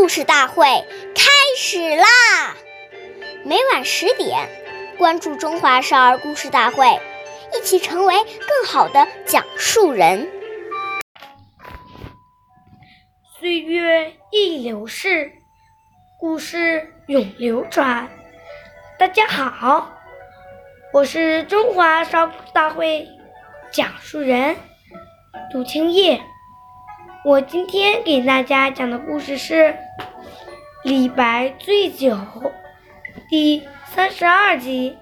故事大会开始啦！每晚十点，关注《中华少儿故事大会》，一起成为更好的讲述人。岁月易流逝，故事永流传。大家好，我是中华少儿故事大会讲述人杜青叶。我今天给大家讲的故事是《李白醉酒》第三十二集。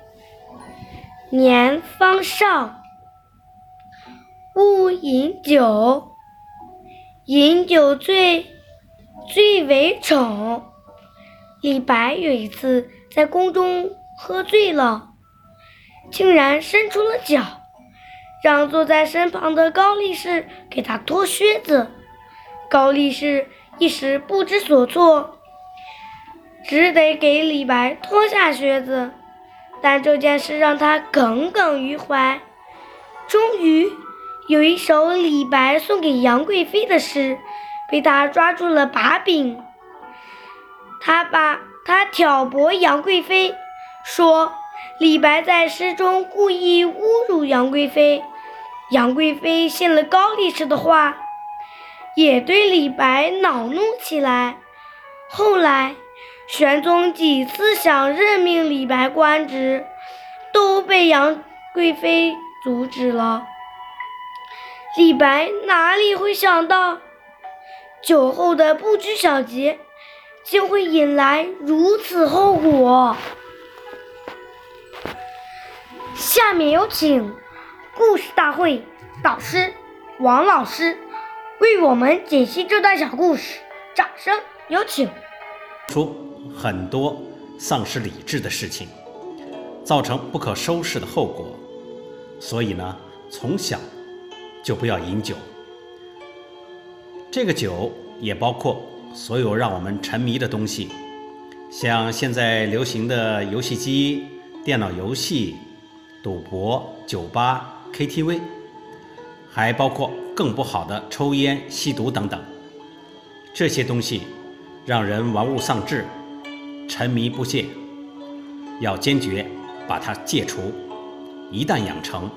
年方少，勿饮酒，饮酒醉，最为丑。李白有一次在宫中喝醉了，竟然伸出了脚，让坐在身旁的高力士给他脱靴子。高力士一时不知所措，只得给李白脱下靴子。但这件事让他耿耿于怀。终于，有一首李白送给杨贵妃的诗被他抓住了把柄。他把他挑拨杨贵妃，说李白在诗中故意侮辱杨贵妃。杨贵妃信了高力士的话。也对李白恼怒起来。后来，玄宗几次想任命李白官职，都被杨贵妃阻止了。李白哪里会想到，酒后的不拘小节，竟会引来如此后果？下面有请故事大会导师王老师。为我们解析这段小故事，掌声有请。出很多丧失理智的事情，造成不可收拾的后果，所以呢，从小就不要饮酒。这个酒也包括所有让我们沉迷的东西，像现在流行的游戏机、电脑游戏、赌博、酒吧、KTV，还包括。更不好的抽烟、吸毒等等，这些东西让人玩物丧志、沉迷不懈，要坚决把它戒除。一旦养成，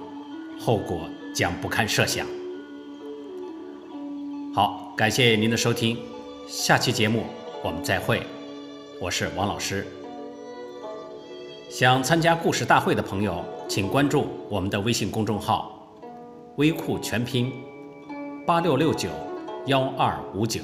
后果将不堪设想。好，感谢您的收听，下期节目我们再会。我是王老师。想参加故事大会的朋友，请关注我们的微信公众号“微库全拼”。八六六九幺二五九。